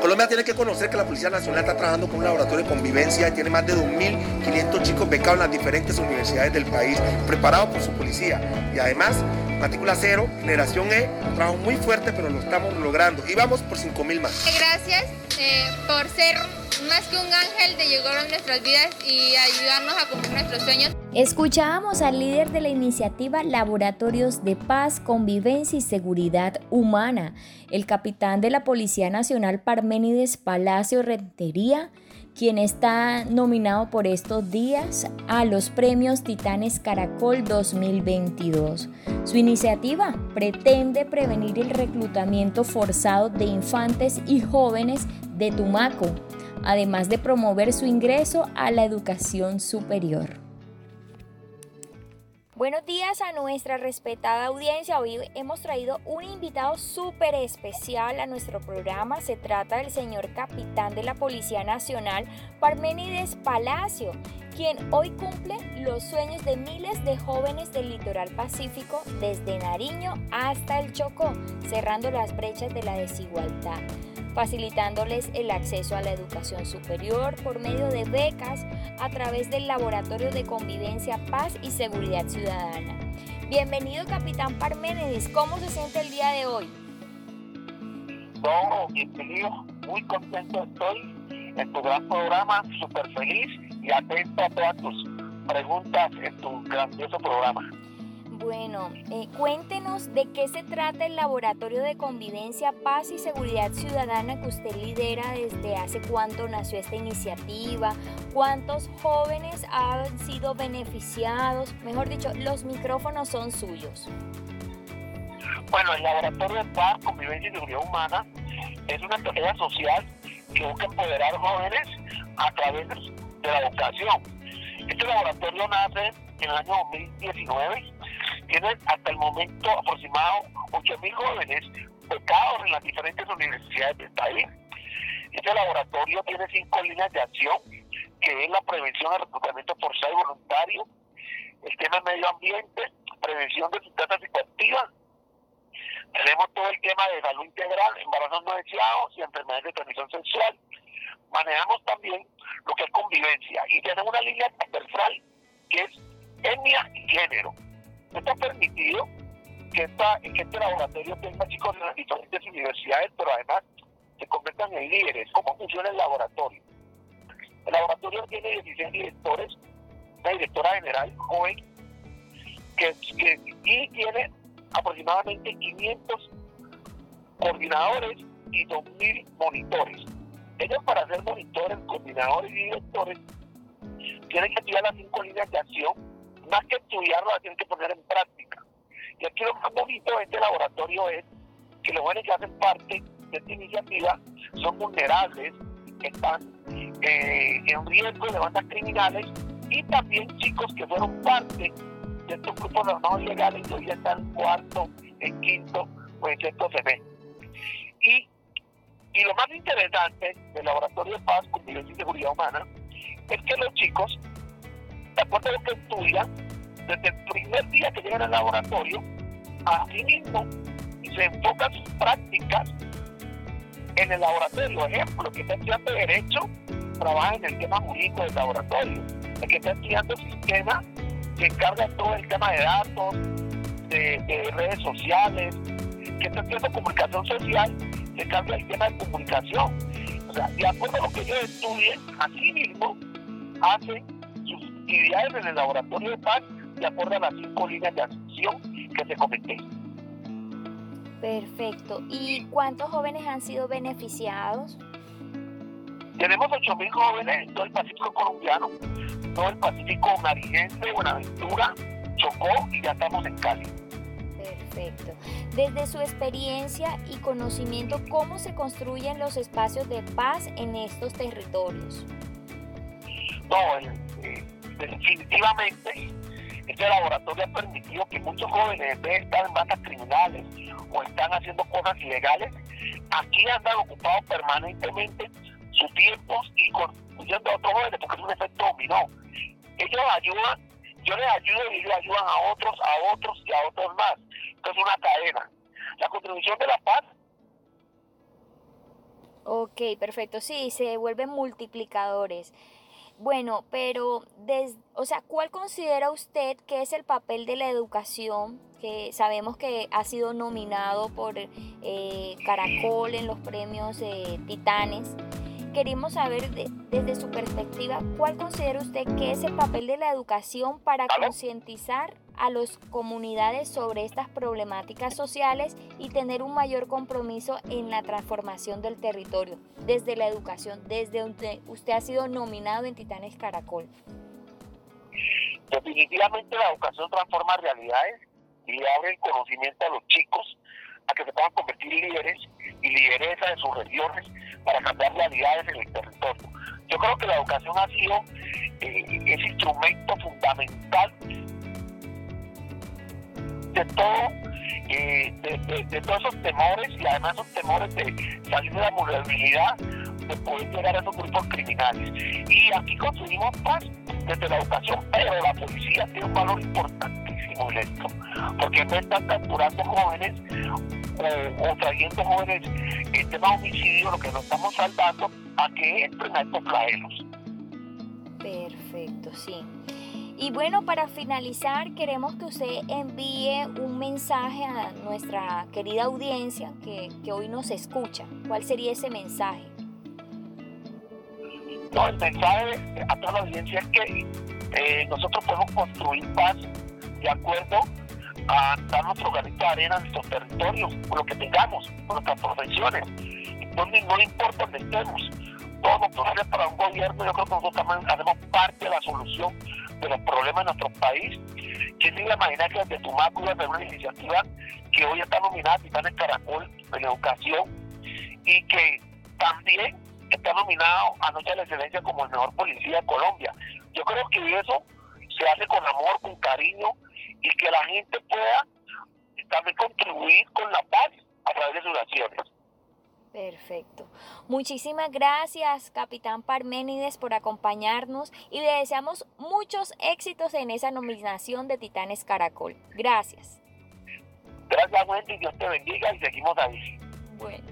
Colombia tiene que conocer que la Policía Nacional está trabajando con un laboratorio de convivencia y tiene más de 2.500 chicos becados en las diferentes universidades del país, preparados por su policía. Y además, matrícula cero, generación E, un trabajo muy fuerte, pero lo estamos logrando. Y vamos por 5.000 más. Gracias eh, por ser más que un ángel de llegar a nuestras vidas y ayudarnos a cumplir Escuchábamos al líder de la iniciativa Laboratorios de Paz, Convivencia y Seguridad Humana, el capitán de la Policía Nacional Parménides Palacio Rentería, quien está nominado por estos días a los premios Titanes Caracol 2022. Su iniciativa pretende prevenir el reclutamiento forzado de infantes y jóvenes de Tumaco, además de promover su ingreso a la educación superior. Buenos días a nuestra respetada audiencia. Hoy hemos traído un invitado súper especial a nuestro programa. Se trata del señor capitán de la Policía Nacional, Parménides Palacio, quien hoy cumple los sueños de miles de jóvenes del litoral pacífico desde Nariño hasta el Chocó, cerrando las brechas de la desigualdad facilitándoles el acceso a la educación superior por medio de becas a través del Laboratorio de Convivencia, Paz y Seguridad Ciudadana. Bienvenido, Capitán Parménides. ¿Cómo se siente el día de hoy? Muy contento estoy en tu gran programa, súper feliz y atento a todas tus preguntas en tu grandioso programa. Bueno, eh, cuéntenos de qué se trata el Laboratorio de Convivencia, Paz y Seguridad Ciudadana que usted lidera desde hace cuánto nació esta iniciativa, cuántos jóvenes han sido beneficiados, mejor dicho, los micrófonos son suyos. Bueno, el Laboratorio de Paz, Convivencia y Seguridad Humana es una estrategia social que busca empoderar jóvenes a través de la educación. Este laboratorio nace en el año 2019 tienen hasta el momento aproximado 8.000 jóvenes becados en las diferentes universidades del país. Este laboratorio tiene cinco líneas de acción, que es la prevención del reclutamiento forzado y voluntario, el tema del medio ambiente, prevención de sustancias psicoactivas, tenemos todo el tema de salud integral, embarazos no deseados y enfermedades de transmisión sexual. Manejamos también lo que es convivencia y tenemos una línea transversal que es etnia y género. Esto ha permitido que, esta, que este laboratorio tenga chicos de las diferentes universidades, pero además se conviertan en líderes. ¿Cómo funciona el laboratorio? El laboratorio tiene 16 directores, una directora general joven, que, y tiene aproximadamente 500 coordinadores y 2.000 monitores. Ellos para ser monitores, coordinadores y directores tienen que activar las cinco líneas de acción más que estudiarlo, la tienen que poner en práctica. Y aquí lo más bonito de este laboratorio es que los jóvenes que hacen parte de esta iniciativa son vulnerables, están eh, en riesgo de bandas criminales y también chicos que fueron parte de estos grupos armados legales y hoy ya están cuarto, en quinto o en sexto semestre. Y, y lo más interesante del Laboratorio de Paz, Convivencia y Seguridad Humana es que los chicos de acuerdo a lo que estudian, desde el primer día que llegan al laboratorio, así mismo se enfocan sus prácticas en el laboratorio. Ejemplo, que está estudiando Derecho, trabaja en el tema jurídico del laboratorio. El que está estudiando Sistema, se encarga todo el tema de datos, de, redes sociales. Que está estudiando Comunicación Social, se encarga del tema de comunicación. O sea, de acuerdo a lo que ellos estudien, así mismo hacen actividades en el laboratorio de paz de acuerdo a las cinco líneas de acción que se comenté. Perfecto. ¿Y cuántos jóvenes han sido beneficiados? Tenemos 8.000 jóvenes en todo el Pacífico colombiano, todo el Pacífico mariense, Buenaventura, Chocó y ya estamos en Cali. Perfecto. Desde su experiencia y conocimiento, ¿cómo se construyen los espacios de paz en estos territorios? No, eh, definitivamente este laboratorio ha permitido que muchos jóvenes, en vez de estar en bandas criminales o están haciendo cosas ilegales, aquí andan ocupados permanentemente dominó. Ellos ayudan, yo les ayudo y ellos ayudan a otros, a otros y a otros más. Esto es una cadena. La contribución de la paz Ok, perfecto. Sí, se vuelven multiplicadores. Bueno, pero, des, o sea, ¿cuál considera usted que es el papel de la educación? Que sabemos que ha sido nominado por eh, Caracol en los premios Titanes. Queremos saber desde su perspectiva, ¿cuál considera usted que es el papel de la educación para concientizar a las comunidades sobre estas problemáticas sociales y tener un mayor compromiso en la transformación del territorio, desde la educación, desde donde usted ha sido nominado en Titanes Caracol. Definitivamente la educación transforma realidades y abre el conocimiento a los chicos a que se puedan convertir en líderes y lideresas de sus regiones para en el territorio. Yo creo que la educación ha sido eh, ese instrumento fundamental de todo, eh, de, todos esos temores y además esos temores de salir de la vulnerabilidad, de poder llegar a esos grupos criminales. Y aquí construimos paz desde la educación, pero la policía tiene un valor importantísimo en esto, porque no están capturando jóvenes o, trayendo jóvenes en tema de homicidio, lo que nos estamos saltando a que entren a estos flagelos. Perfecto, sí. Y bueno, para finalizar, queremos que usted envíe un mensaje a nuestra querida audiencia que, hoy nos escucha. ¿Cuál sería ese mensaje? No, el mensaje a toda la audiencia es que eh, nosotros podemos construir paz de acuerdo a dar nuestro granito de arena en nuestros territorios, con lo que tengamos, nuestras profesiones. Entonces no importa donde estemos, todo lo posible para un gobierno, yo creo que nosotros también hacemos parte de la solución de los problemas de nuestro país. ¿Quién se iba a imaginar que desde a una iniciativa que hoy está nominada Titanes Caracol en educación y que también está nominado anoche a la excelencia como el mejor policía de Colombia? Yo creo que eso se hace con amor, con cariño y que la gente pueda también contribuir con la paz a través de sus acciones. Perfecto. Muchísimas gracias, capitán Parménides, por acompañarnos y le deseamos muchos éxitos en esa nominación de Titanes Caracol. Gracias. Gracias, Wendy. Dios te bendiga y seguimos ahí. Bueno.